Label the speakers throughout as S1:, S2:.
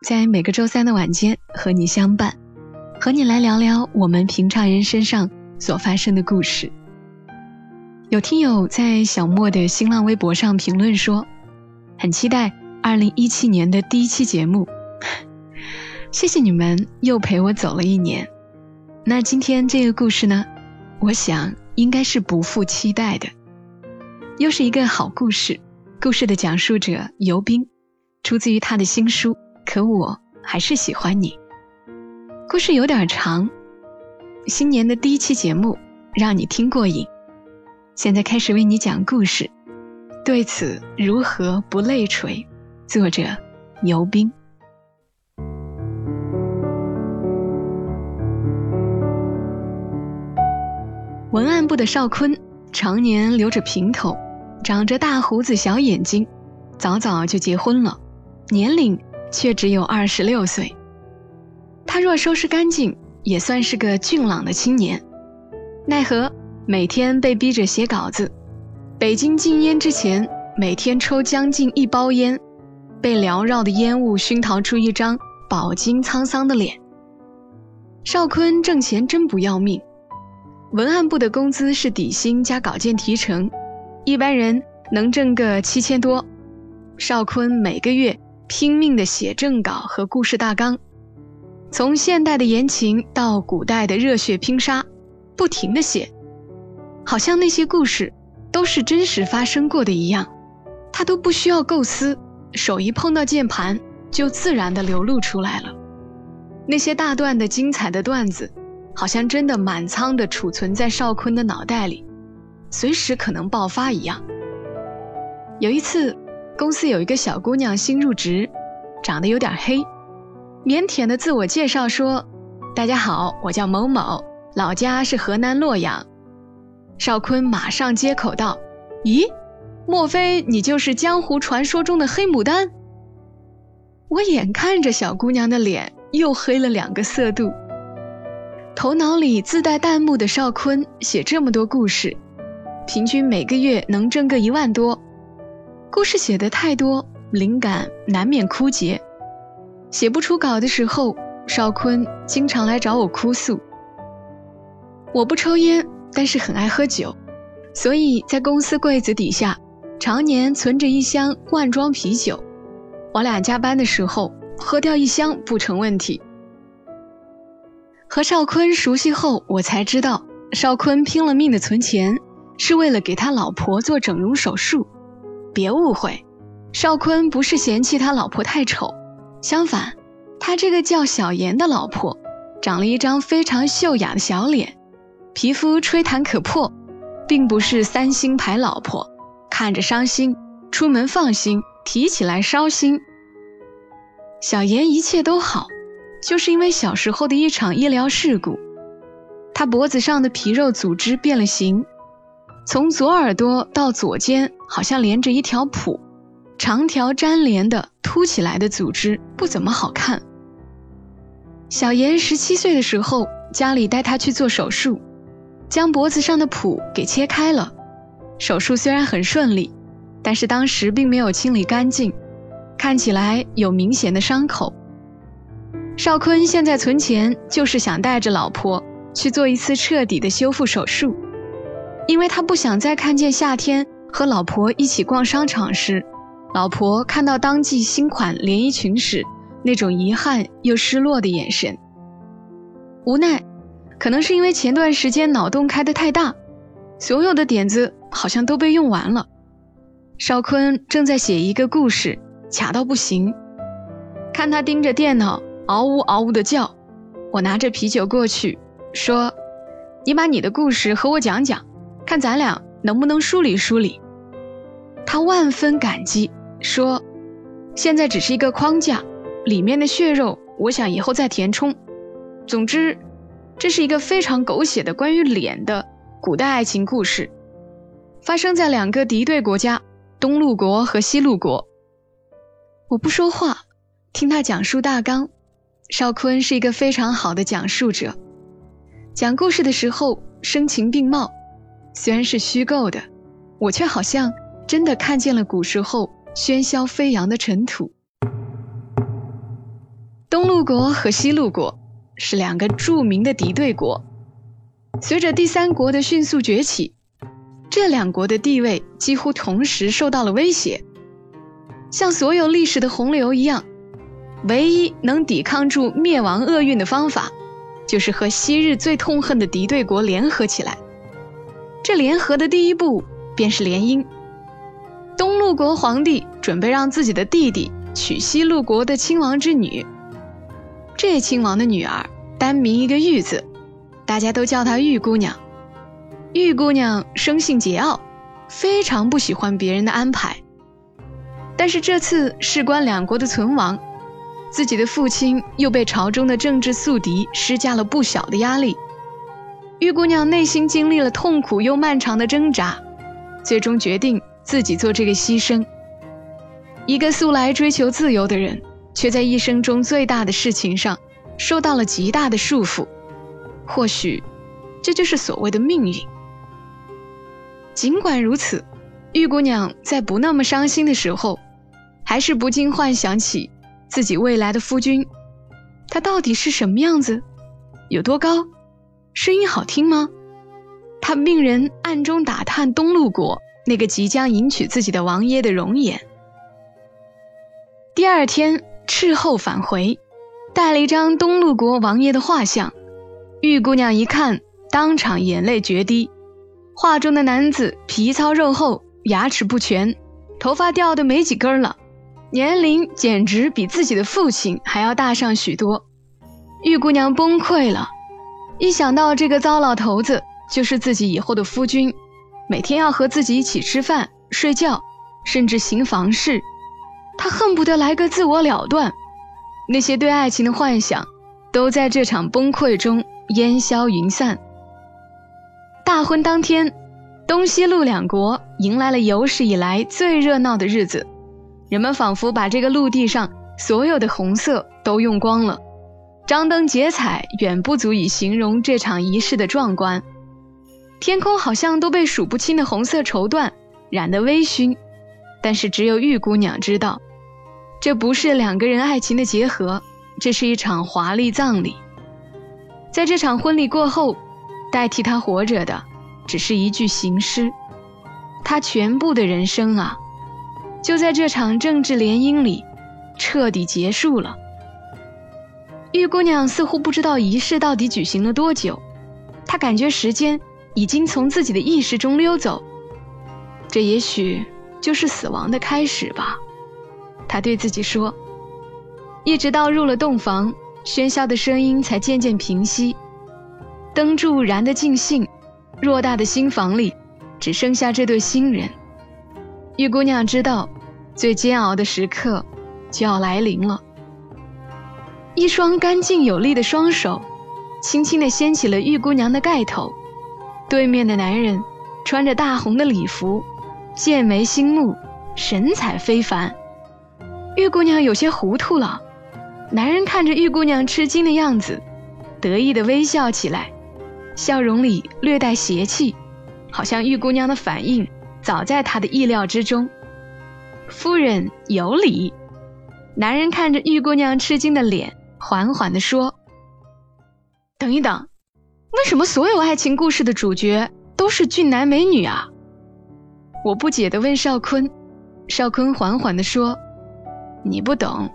S1: 在每个周三的晚间和你相伴，和你来聊聊我们平常人身上所发生的故事。有听友在小莫的新浪微博上评论说，很期待二零一七年的第一期节目，谢谢你们又陪我走了一年。那今天这个故事呢，我想应该是不负期待的。又是一个好故事，故事的讲述者尤斌，出自于他的新书《可我还是喜欢你》。故事有点长，新年的第一期节目让你听过瘾。现在开始为你讲故事，对此如何不泪垂？作者尤斌。文案部的邵坤常年留着平头。长着大胡子、小眼睛，早早就结婚了，年龄却只有二十六岁。他若收拾干净，也算是个俊朗的青年。奈何每天被逼着写稿子，北京禁烟之前，每天抽将近一包烟，被缭绕的烟雾熏陶出一张饱经沧桑的脸。邵坤挣钱真不要命，文案部的工资是底薪加稿件提成。一般人能挣个七千多，邵坤每个月拼命的写正稿和故事大纲，从现代的言情到古代的热血拼杀，不停的写，好像那些故事都是真实发生过的一样，他都不需要构思，手一碰到键盘就自然的流露出来了。那些大段的精彩的段子，好像真的满仓的储存在邵坤的脑袋里。随时可能爆发一样。有一次，公司有一个小姑娘新入职，长得有点黑，腼腆的自我介绍说：“大家好，我叫某某，老家是河南洛阳。”邵坤马上接口道：“咦，莫非你就是江湖传说中的黑牡丹？”我眼看着小姑娘的脸又黑了两个色度，头脑里自带弹幕的邵坤写这么多故事。平均每个月能挣个一万多，故事写的太多，灵感难免枯竭。写不出稿的时候，邵坤经常来找我哭诉。我不抽烟，但是很爱喝酒，所以在公司柜子底下常年存着一箱罐装啤酒，我俩加班的时候喝掉一箱不成问题。和邵坤熟悉后，我才知道邵坤拼了命的存钱。是为了给他老婆做整容手术，别误会，邵坤不是嫌弃他老婆太丑，相反，他这个叫小妍的老婆，长了一张非常秀雅的小脸，皮肤吹弹可破，并不是三星牌老婆，看着伤心，出门放心，提起来烧心。小妍一切都好，就是因为小时候的一场医疗事故，她脖子上的皮肉组织变了形。从左耳朵到左肩，好像连着一条蹼，长条粘连的凸起来的组织不怎么好看。小妍十七岁的时候，家里带她去做手术，将脖子上的蹼给切开了。手术虽然很顺利，但是当时并没有清理干净，看起来有明显的伤口。邵坤现在存钱，就是想带着老婆去做一次彻底的修复手术。因为他不想再看见夏天和老婆一起逛商场时，老婆看到当季新款连衣裙时那种遗憾又失落的眼神。无奈，可能是因为前段时间脑洞开得太大，所有的点子好像都被用完了。邵坤正在写一个故事，卡到不行。看他盯着电脑，嗷呜嗷呜的叫，我拿着啤酒过去，说：“你把你的故事和我讲讲。”看咱俩能不能梳理梳理。他万分感激，说：“现在只是一个框架，里面的血肉我想以后再填充。总之，这是一个非常狗血的关于脸的古代爱情故事，发生在两个敌对国家——东陆国和西陆国。我不说话，听他讲述大纲。邵坤是一个非常好的讲述者，讲故事的时候声情并茂，虽然是虚构的，我却好像真的看见了古时候喧嚣飞扬的尘土。东陆国和西陆国是两个著名的敌对国，随着第三国的迅速崛起，这两国的地位几乎同时受到了威胁。像所有历史的洪流一样。唯一能抵抗住灭亡厄运的方法，就是和昔日最痛恨的敌对国联合起来。这联合的第一步便是联姻。东陆国皇帝准备让自己的弟弟娶西陆国的亲王之女。这亲王的女儿单名一个玉字，大家都叫她玉姑娘。玉姑娘生性桀骜，非常不喜欢别人的安排。但是这次事关两国的存亡。自己的父亲又被朝中的政治宿敌施加了不小的压力，玉姑娘内心经历了痛苦又漫长的挣扎，最终决定自己做这个牺牲。一个素来追求自由的人，却在一生中最大的事情上受到了极大的束缚。或许，这就是所谓的命运。尽管如此，玉姑娘在不那么伤心的时候，还是不禁幻想起。自己未来的夫君，他到底是什么样子？有多高？声音好听吗？他命人暗中打探东陆国那个即将迎娶自己的王爷的容颜。第二天，斥候返回，带了一张东陆国王爷的画像。玉姑娘一看，当场眼泪决堤。画中的男子皮糙肉厚，牙齿不全，头发掉的没几根了。年龄简直比自己的父亲还要大上许多，玉姑娘崩溃了。一想到这个糟老头子就是自己以后的夫君，每天要和自己一起吃饭、睡觉，甚至行房事，他恨不得来个自我了断。那些对爱情的幻想，都在这场崩溃中烟消云散。大婚当天，东西路两国迎来了有史以来最热闹的日子。人们仿佛把这个陆地上所有的红色都用光了，张灯结彩远不足以形容这场仪式的壮观。天空好像都被数不清的红色绸缎染得微醺，但是只有玉姑娘知道，这不是两个人爱情的结合，这是一场华丽葬礼。在这场婚礼过后，代替她活着的只是一具行尸，她全部的人生啊！就在这场政治联姻里，彻底结束了。玉姑娘似乎不知道仪式到底举行了多久，她感觉时间已经从自己的意识中溜走，这也许就是死亡的开始吧。她对自己说。一直到入了洞房，喧嚣的声音才渐渐平息，灯柱燃得尽兴，偌大的新房里只剩下这对新人。玉姑娘知道，最煎熬的时刻就要来临了。一双干净有力的双手，轻轻地掀起了玉姑娘的盖头。对面的男人穿着大红的礼服，剑眉星目，神采非凡。玉姑娘有些糊涂了。男人看着玉姑娘吃惊的样子，得意地微笑起来，笑容里略带邪气，好像玉姑娘的反应。早在他的意料之中，夫人有礼。男人看着玉姑娘吃惊的脸，缓缓地说：“等一等，为什么所有爱情故事的主角都是俊男美女啊？”我不解地问少坤。少坤缓缓地说：“你不懂，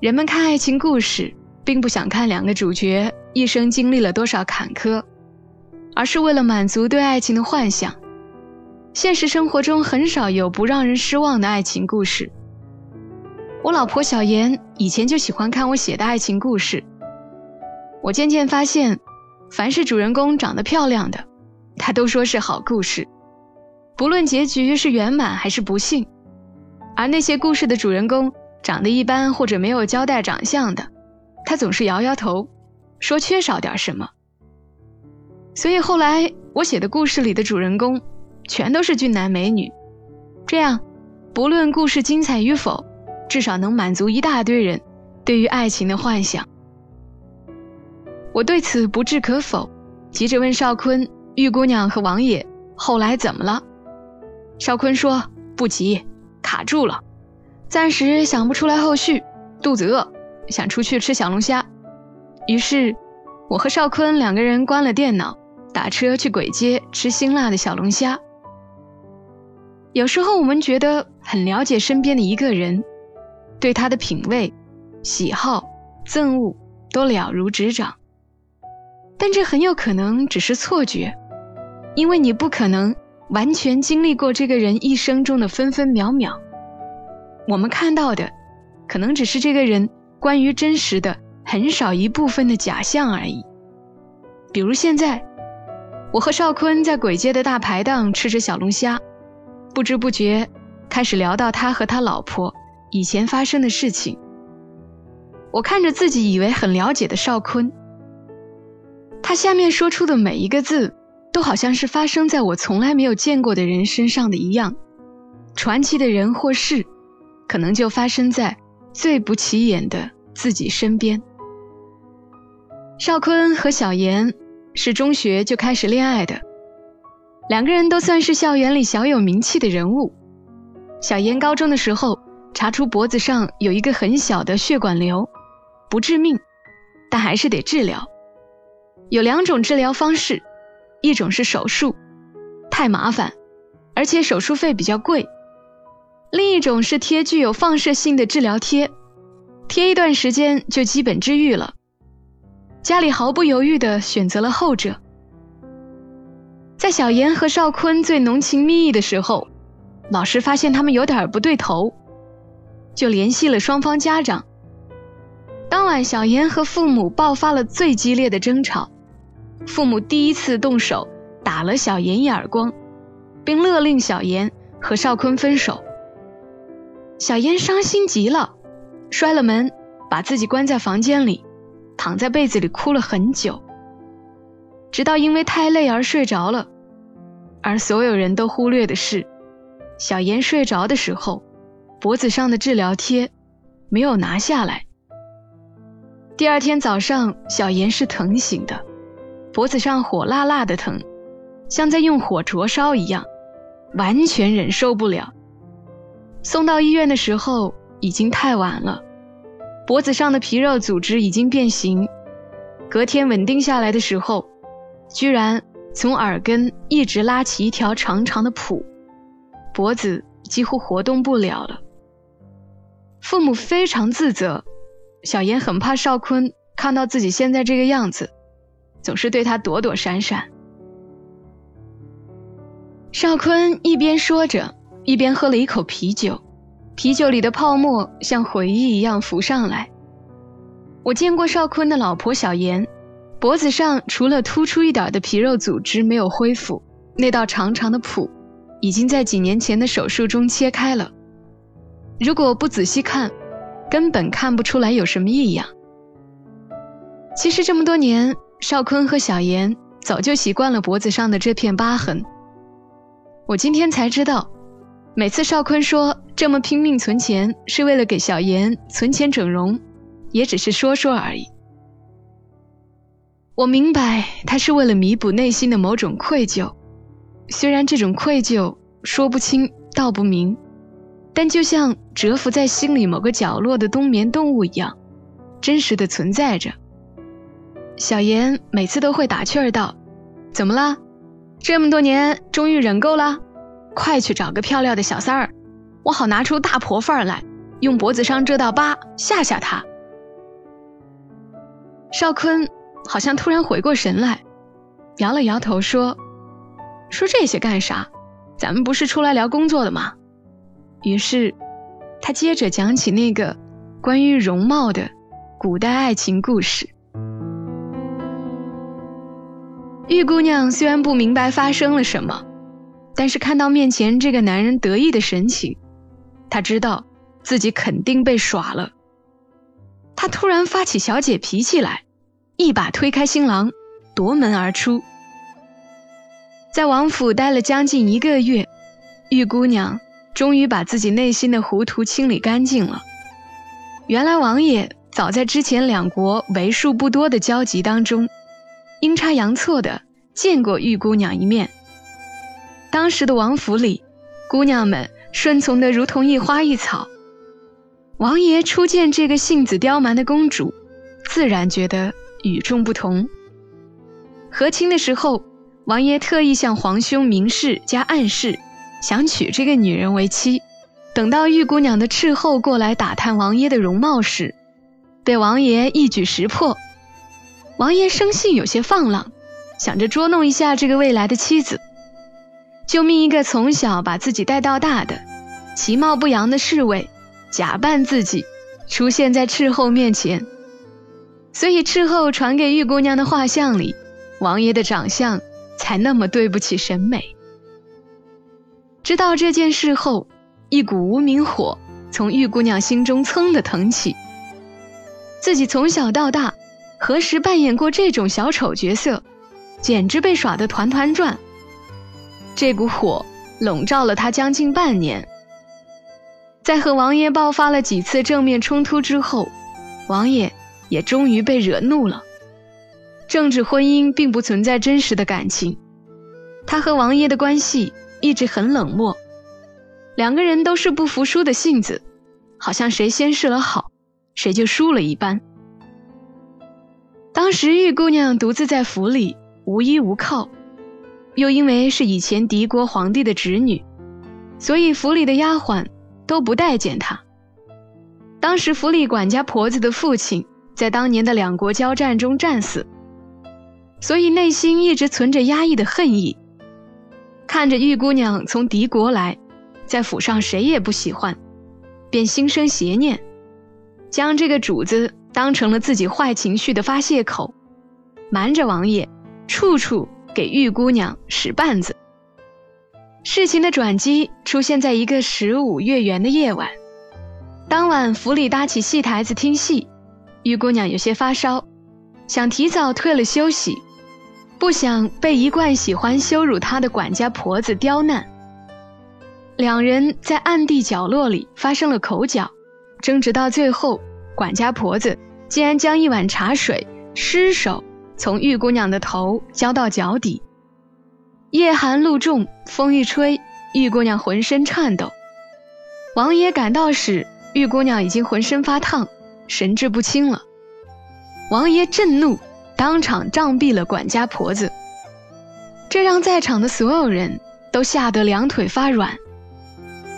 S1: 人们看爱情故事，并不想看两个主角一生经历了多少坎坷，而是为了满足对爱情的幻想。”现实生活中很少有不让人失望的爱情故事。我老婆小妍以前就喜欢看我写的爱情故事。我渐渐发现，凡是主人公长得漂亮的，她都说是好故事，不论结局是圆满还是不幸。而那些故事的主人公长得一般或者没有交代长相的，他总是摇摇头，说缺少点什么。所以后来我写的故事里的主人公，全都是俊男美女，这样，不论故事精彩与否，至少能满足一大堆人对于爱情的幻想。我对此不置可否，急着问少坤、玉姑娘和王爷后来怎么了。少坤说不急，卡住了，暂时想不出来后续，肚子饿。想出去吃小龙虾，于是我和少坤两个人关了电脑，打车去簋街吃辛辣的小龙虾。有时候我们觉得很了解身边的一个人，对他的品味、喜好、憎恶都了如指掌，但这很有可能只是错觉，因为你不可能完全经历过这个人一生中的分分秒秒。我们看到的，可能只是这个人。关于真实的很少一部分的假象而已。比如现在，我和少坤在簋街的大排档吃着小龙虾，不知不觉开始聊到他和他老婆以前发生的事情。我看着自己以为很了解的少坤，他下面说出的每一个字，都好像是发生在我从来没有见过的人身上的一样。传奇的人或事，可能就发生在。最不起眼的自己身边，邵坤和小妍是中学就开始恋爱的，两个人都算是校园里小有名气的人物。小妍高中的时候查出脖子上有一个很小的血管瘤，不致命，但还是得治疗。有两种治疗方式，一种是手术，太麻烦，而且手术费比较贵。另一种是贴具有放射性的治疗贴，贴一段时间就基本治愈了。家里毫不犹豫地选择了后者。在小妍和邵坤最浓情蜜意的时候，老师发现他们有点不对头，就联系了双方家长。当晚，小妍和父母爆发了最激烈的争吵，父母第一次动手打了小妍一耳光，并勒令小妍和邵坤分手。小妍伤心极了，摔了门，把自己关在房间里，躺在被子里哭了很久，直到因为太累而睡着了。而所有人都忽略的是，小妍睡着的时候，脖子上的治疗贴没有拿下来。第二天早上，小妍是疼醒的，脖子上火辣辣的疼，像在用火灼烧一样，完全忍受不了。送到医院的时候已经太晚了，脖子上的皮肉组织已经变形。隔天稳定下来的时候，居然从耳根一直拉起一条长长的蹼，脖子几乎活动不了了。父母非常自责，小妍很怕少坤看到自己现在这个样子，总是对他躲躲闪闪。少坤一边说着。一边喝了一口啤酒，啤酒里的泡沫像回忆一样浮上来。我见过邵坤的老婆小妍，脖子上除了突出一点的皮肉组织没有恢复，那道长长的蹼已经在几年前的手术中切开了。如果不仔细看，根本看不出来有什么异样。其实这么多年，邵坤和小妍早就习惯了脖子上的这片疤痕。我今天才知道。每次邵坤说这么拼命存钱是为了给小妍存钱整容，也只是说说而已。我明白他是为了弥补内心的某种愧疚，虽然这种愧疚说不清道不明，但就像蛰伏在心里某个角落的冬眠动物一样，真实的存在着。小妍每次都会打趣儿道：“怎么了？这么多年终于忍够了？”快去找个漂亮的小三儿，我好拿出大婆范儿来，用脖子上这道疤吓吓他。少坤好像突然回过神来，摇了摇头说：“说这些干啥？咱们不是出来聊工作的吗？”于是，他接着讲起那个关于容貌的古代爱情故事。玉姑娘虽然不明白发生了什么。但是看到面前这个男人得意的神情，她知道自己肯定被耍了。她突然发起小姐脾气来，一把推开新郎，夺门而出。在王府待了将近一个月，玉姑娘终于把自己内心的糊涂清理干净了。原来王爷早在之前两国为数不多的交集当中，阴差阳错的见过玉姑娘一面。当时的王府里，姑娘们顺从的如同一花一草。王爷初见这个性子刁蛮的公主，自然觉得与众不同。和亲的时候。王爷特意向皇兄明示加暗示，想娶这个女人为妻。等到玉姑娘的斥候过来打探王爷的容貌时，被王爷一举识破。王爷生性有些放浪，想着捉弄一下这个未来的妻子，就命一个从小把自己带到大的、其貌不扬的侍卫，假扮自己出现在斥候面前。所以斥候传给玉姑娘的画像里，王爷的长相。才那么对不起审美。知道这件事后，一股无名火从玉姑娘心中噌的腾起。自己从小到大，何时扮演过这种小丑角色，简直被耍得团团转。这股火笼罩了她将近半年。在和王爷爆发了几次正面冲突之后，王爷也终于被惹怒了。政治婚姻并不存在真实的感情，他和王爷的关系一直很冷漠，两个人都是不服输的性子，好像谁先示了好，谁就输了一般。当时玉姑娘独自在府里无依无靠，又因为是以前敌国皇帝的侄女，所以府里的丫鬟都不待见她。当时府里管家婆子的父亲在当年的两国交战中战死。所以内心一直存着压抑的恨意，看着玉姑娘从敌国来，在府上谁也不喜欢，便心生邪念，将这个主子当成了自己坏情绪的发泄口，瞒着王爷，处处给玉姑娘使绊子。事情的转机出现在一个十五月圆的夜晚，当晚府里搭起戏台子听戏，玉姑娘有些发烧，想提早退了休息。不想被一贯喜欢羞辱她的管家婆子刁难，两人在暗地角落里发生了口角，争执到最后，管家婆子竟然将一碗茶水失手从玉姑娘的头浇到脚底。夜寒露重，风一吹，玉姑娘浑身颤抖。王爷赶到时，玉姑娘已经浑身发烫，神志不清了。王爷震怒。当场杖毙了管家婆子，这让在场的所有人都吓得两腿发软。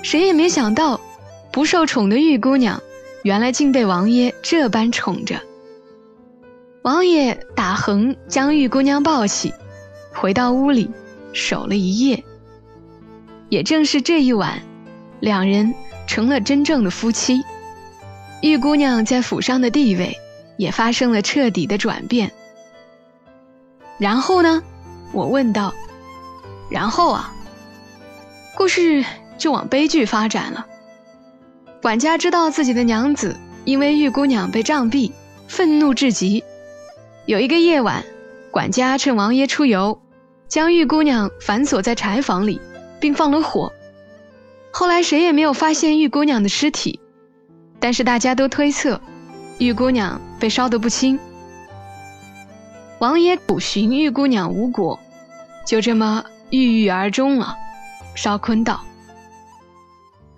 S1: 谁也没想到，不受宠的玉姑娘，原来竟被王爷这般宠着。王爷打横将玉姑娘抱起，回到屋里守了一夜。也正是这一晚，两人成了真正的夫妻。玉姑娘在府上的地位也发生了彻底的转变。然后呢？我问道。然后啊，故事就往悲剧发展了。管家知道自己的娘子因为玉姑娘被杖毙，愤怒至极。有一个夜晚，管家趁王爷出游，将玉姑娘反锁在柴房里，并放了火。后来谁也没有发现玉姑娘的尸体，但是大家都推测，玉姑娘被烧得不轻。王爷苦寻玉姑娘无果，就这么郁郁而终了。邵坤道：“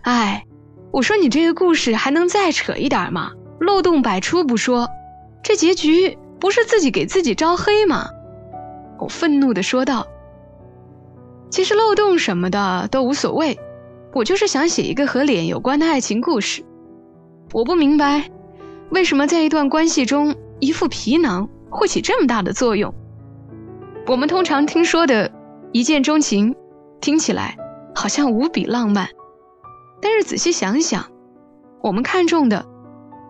S1: 哎，我说你这个故事还能再扯一点吗？漏洞百出不说，这结局不是自己给自己招黑吗？”我愤怒地说道：“其实漏洞什么的都无所谓，我就是想写一个和脸有关的爱情故事。我不明白，为什么在一段关系中，一副皮囊。”会起这么大的作用。我们通常听说的一见钟情，听起来好像无比浪漫，但是仔细想想，我们看中的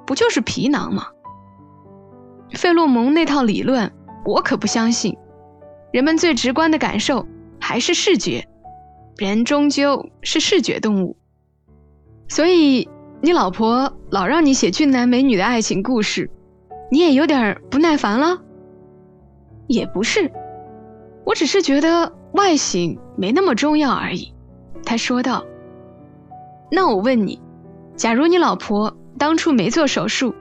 S1: 不就是皮囊吗？费洛蒙那套理论，我可不相信。人们最直观的感受还是视觉，人终究是视觉动物。所以，你老婆老让你写俊男美女的爱情故事，你也有点不耐烦了？也不是，我只是觉得外形没那么重要而已。他说道。那我问你，假如你老婆当初没做手术，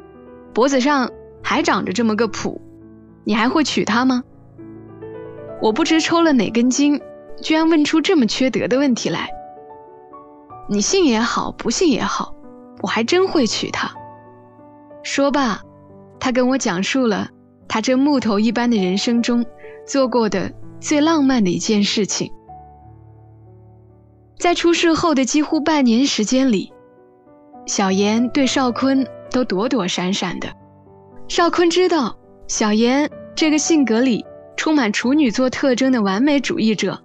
S1: 脖子上还长着这么个蹼，你还会娶她吗？我不知抽了哪根筋，居然问出这么缺德的问题来。你信也好，不信也好，我还真会娶她。说罢，他跟我讲述了他这木头一般的人生中做过的最浪漫的一件事情。在出事后的几乎半年时间里，小妍对邵坤都躲躲闪闪的。邵坤知道小妍这个性格里充满处女座特征的完美主义者，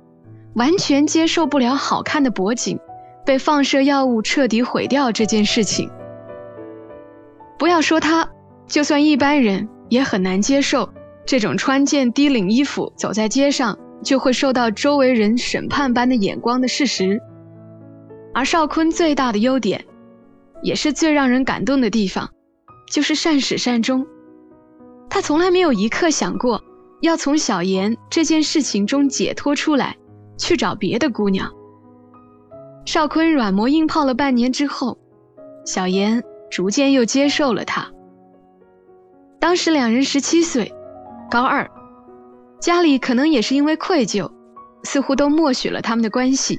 S1: 完全接受不了好看的脖颈被放射药物彻底毁掉这件事情。不要说他，就算一般人也很难接受这种穿件低领衣服走在街上。就会受到周围人审判般的眼光的事实。而邵坤最大的优点，也是最让人感动的地方，就是善始善终。他从来没有一刻想过要从小妍这件事情中解脱出来，去找别的姑娘。邵坤软磨硬泡了半年之后，小妍逐渐又接受了他。当时两人十七岁，高二。家里可能也是因为愧疚，似乎都默许了他们的关系，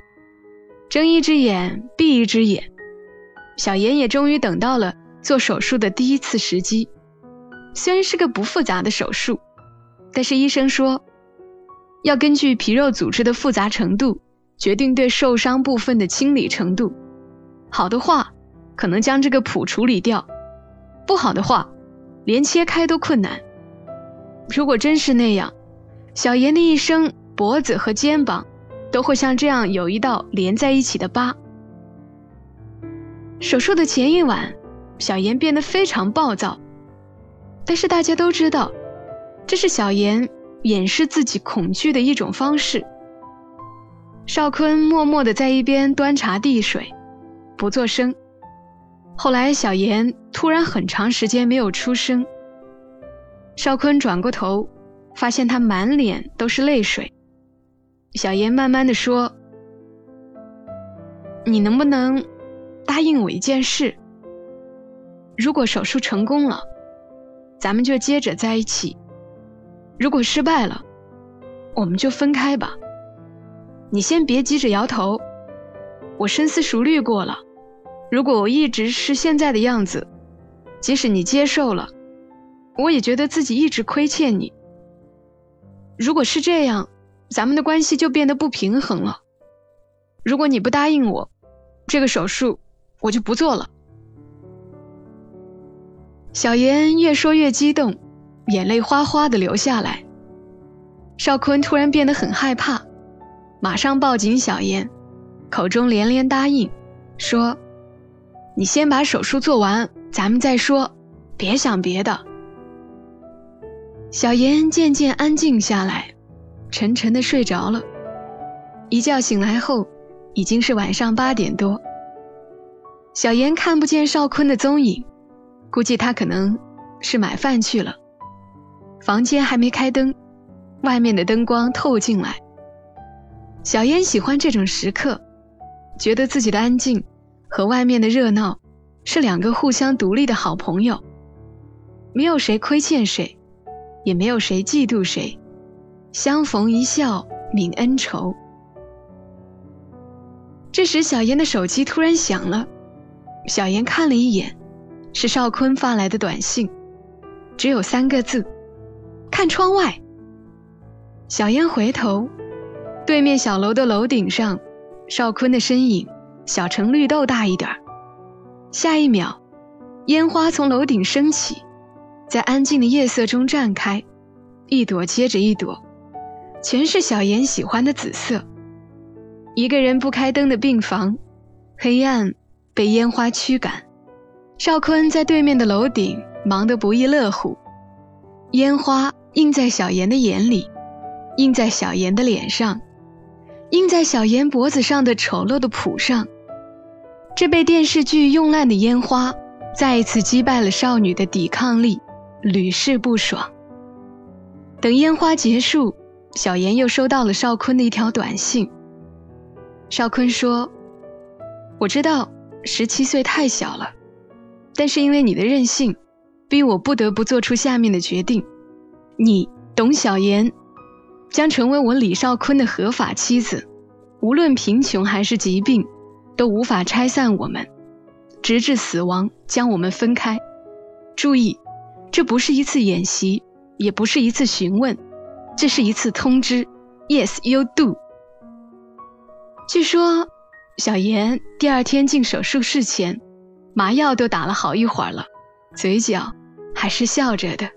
S1: 睁一只眼闭一只眼。小妍也终于等到了做手术的第一次时机，虽然是个不复杂的手术，但是医生说，要根据皮肉组织的复杂程度决定对受伤部分的清理程度。好的话，可能将这个蹼处理掉；不好的话，连切开都困难。如果真是那样，小妍的一生，脖子和肩膀都会像这样有一道连在一起的疤。手术的前一晚，小妍变得非常暴躁，但是大家都知道，这是小妍掩饰自己恐惧的一种方式。邵坤默默地在一边端茶递水，不作声。后来，小妍突然很长时间没有出声，邵坤转过头。发现他满脸都是泪水，小妍慢慢的说：“你能不能答应我一件事？如果手术成功了，咱们就接着在一起；如果失败了，我们就分开吧。你先别急着摇头，我深思熟虑过了，如果我一直是现在的样子，即使你接受了，我也觉得自己一直亏欠你。”如果是这样，咱们的关系就变得不平衡了。如果你不答应我，这个手术我就不做了。小妍越说越激动，眼泪哗哗的流下来。邵坤突然变得很害怕，马上抱紧小妍，口中连连答应，说：“你先把手术做完，咱们再说，别想别的。”小妍渐渐安静下来，沉沉的睡着了。一觉醒来后，已经是晚上八点多。小妍看不见邵坤的踪影，估计他可能是买饭去了。房间还没开灯，外面的灯光透进来。小妍喜欢这种时刻，觉得自己的安静和外面的热闹是两个互相独立的好朋友，没有谁亏欠谁。也没有谁嫉妒谁，相逢一笑泯恩仇。这时，小妍的手机突然响了，小妍看了一眼，是邵坤发来的短信，只有三个字：“看窗外。”小燕回头，对面小楼的楼顶上，邵坤的身影小城绿豆大一点儿下一秒，烟花从楼顶升起。在安静的夜色中绽开，一朵接着一朵，全是小妍喜欢的紫色。一个人不开灯的病房，黑暗被烟花驱赶。邵坤在对面的楼顶忙得不亦乐乎，烟花映在小妍的眼里，映在小妍的脸上，映在小妍脖子上的丑陋的蹼上。这被电视剧用烂的烟花，再一次击败了少女的抵抗力，屡试不爽。等烟花结束，小妍又收到了邵坤的一条短信。邵坤说：“我知道十七岁太小了，但是因为你的任性，逼我不得不做出下面的决定。你董小妍将成为我李少坤的合法妻子，无论贫穷还是疾病，都无法拆散我们，直至死亡将我们分开。注意，这不是一次演习。”也不是一次询问，这是一次通知。Yes, you do。据说，小妍第二天进手术室前，麻药都打了好一会儿了，嘴角还是笑着的。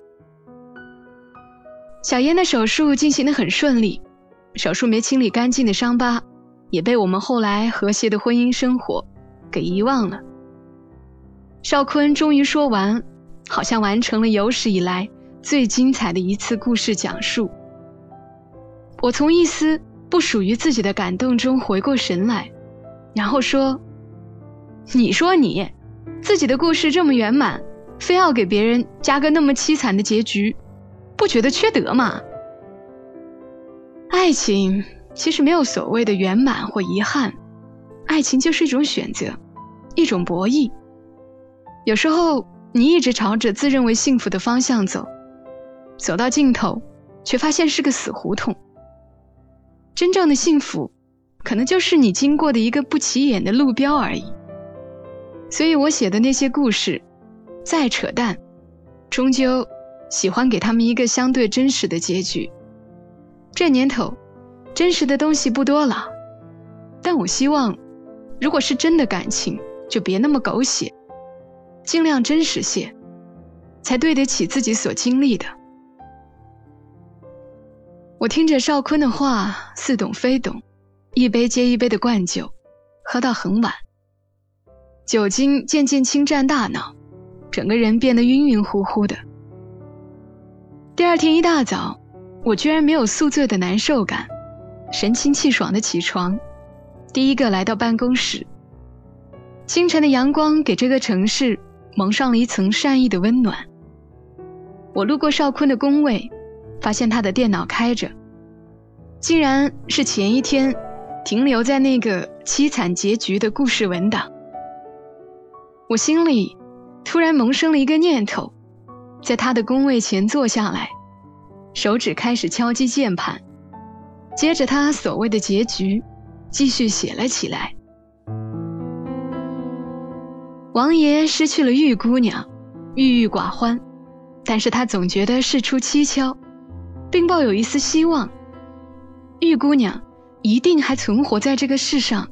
S1: 小妍的手术进行的很顺利，手术没清理干净的伤疤，也被我们后来和谐的婚姻生活给遗忘了。邵坤终于说完，好像完成了有史以来。最精彩的一次故事讲述，我从一丝不属于自己的感动中回过神来，然后说：“你说你自己的故事这么圆满，非要给别人加个那么凄惨的结局，不觉得缺德吗？”爱情其实没有所谓的圆满或遗憾，爱情就是一种选择，一种博弈。有时候你一直朝着自认为幸福的方向走。走到尽头，却发现是个死胡同。真正的幸福，可能就是你经过的一个不起眼的路标而已。所以我写的那些故事，再扯淡，终究喜欢给他们一个相对真实的结局。这年头，真实的东西不多了，但我希望，如果是真的感情，就别那么狗血，尽量真实些，才对得起自己所经历的。我听着邵坤的话，似懂非懂，一杯接一杯的灌酒，喝到很晚。酒精渐渐侵占大脑，整个人变得晕晕乎乎的。第二天一大早，我居然没有宿醉的难受感，神清气爽的起床，第一个来到办公室。清晨的阳光给这个城市蒙上了一层善意的温暖。我路过邵坤的工位。发现他的电脑开着，竟然是前一天停留在那个凄惨结局的故事文档。我心里突然萌生了一个念头，在他的工位前坐下来，手指开始敲击键盘，接着他所谓的结局继续写了起来。王爷失去了玉姑娘，郁郁寡欢，但是他总觉得事出蹊跷。并抱有一丝希望，玉姑娘一定还存活在这个世上。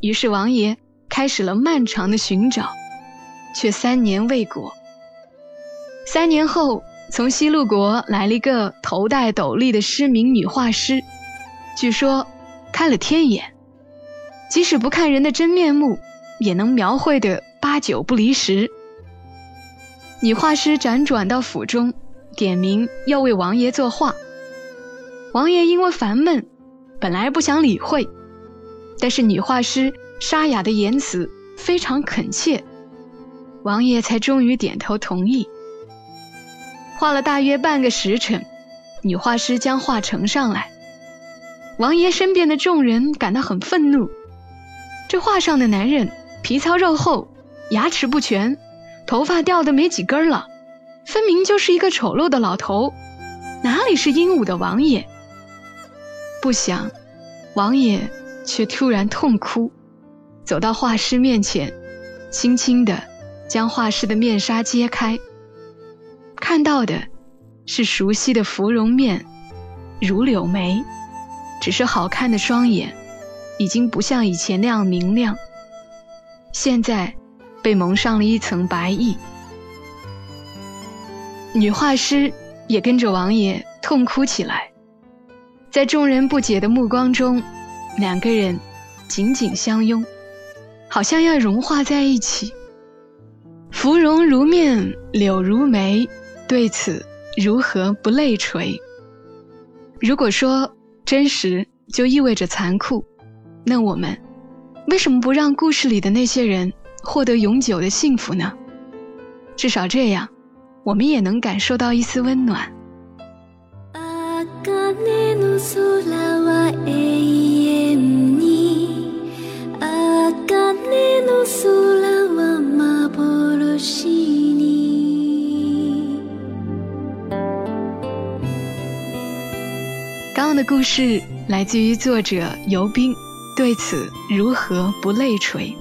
S1: 于是王爷开始了漫长的寻找，却三年未果。三年后，从西路国来了一个头戴斗笠的失明女画师，据说开了天眼，即使不看人的真面目，也能描绘的八九不离十。女画师辗转到府中。点名要为王爷作画，王爷因为烦闷，本来不想理会，但是女画师沙哑的言辞非常恳切，王爷才终于点头同意。画了大约半个时辰，女画师将画呈上来，王爷身边的众人感到很愤怒，这画上的男人皮糙肉厚，牙齿不全，头发掉的没几根了。分明就是一个丑陋的老头，哪里是英武的王爷？不想，王爷却突然痛哭，走到画师面前，轻轻地将画师的面纱揭开，看到的是熟悉的芙蓉面，如柳眉，只是好看的双眼已经不像以前那样明亮，现在被蒙上了一层白翳。女画师也跟着王爷痛哭起来，在众人不解的目光中，两个人紧紧相拥，好像要融化在一起。芙蓉如面，柳如眉，对此如何不泪垂？如果说真实就意味着残酷，那我们为什么不让故事里的那些人获得永久的幸福呢？至少这样，我们也能感受到一丝温暖。故事来自于作者尤斌。对此如何不泪垂？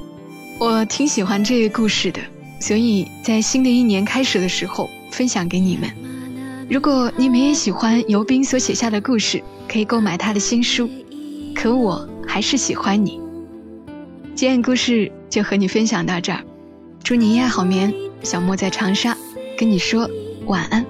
S1: 我挺喜欢这个故事的，所以在新的一年开始的时候分享给你们。如果你们也喜欢尤斌所写下的故事，可以购买他的新书。可我还是喜欢你。今天故事就和你分享到这儿，祝你一夜好眠。小莫在长沙跟你说晚安。